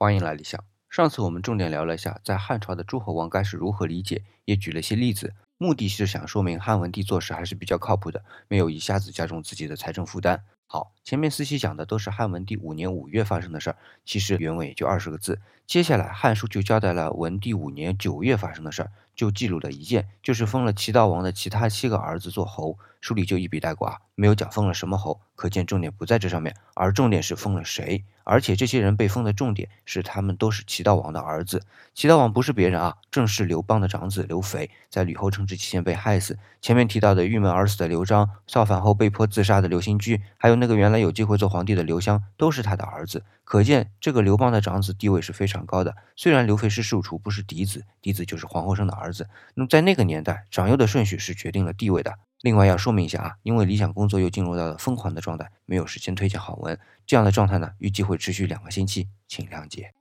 欢迎来理想。上次我们重点聊了一下，在汉朝的诸侯王该是如何理解，也举了些例子，目的是想说明汉文帝做事还是比较靠谱的，没有一下子加重自己的财政负担。好，前面四期讲的都是汉文帝五年五月发生的事儿，其实原文也就二十个字。接下来《汉书》就交代了文帝五年九月发生的事儿，就记录了一件，就是封了齐悼王的其他七个儿子做侯。书里就一笔带过啊，没有讲封了什么侯，可见重点不在这上面，而重点是封了谁。而且这些人被封的重点是他们都是齐悼王的儿子。齐悼王不是别人啊，正是刘邦的长子刘肥，在吕后称制期间被害死。前面提到的郁闷而死的刘璋，造反后被迫自杀的刘兴居，还有那个原来有机会做皇帝的刘襄，都是他的儿子。可见这个刘邦的长子地位是非常高的。虽然刘肥是庶出，不是嫡子，嫡子就是皇后生的儿子。那么在那个年代，长幼的顺序是决定了地位的。另外要说明一下啊，因为理想工作又进入到了疯狂的状态，没有时间推荐好文。这样的状态呢，预计会持续两个星期，请谅解。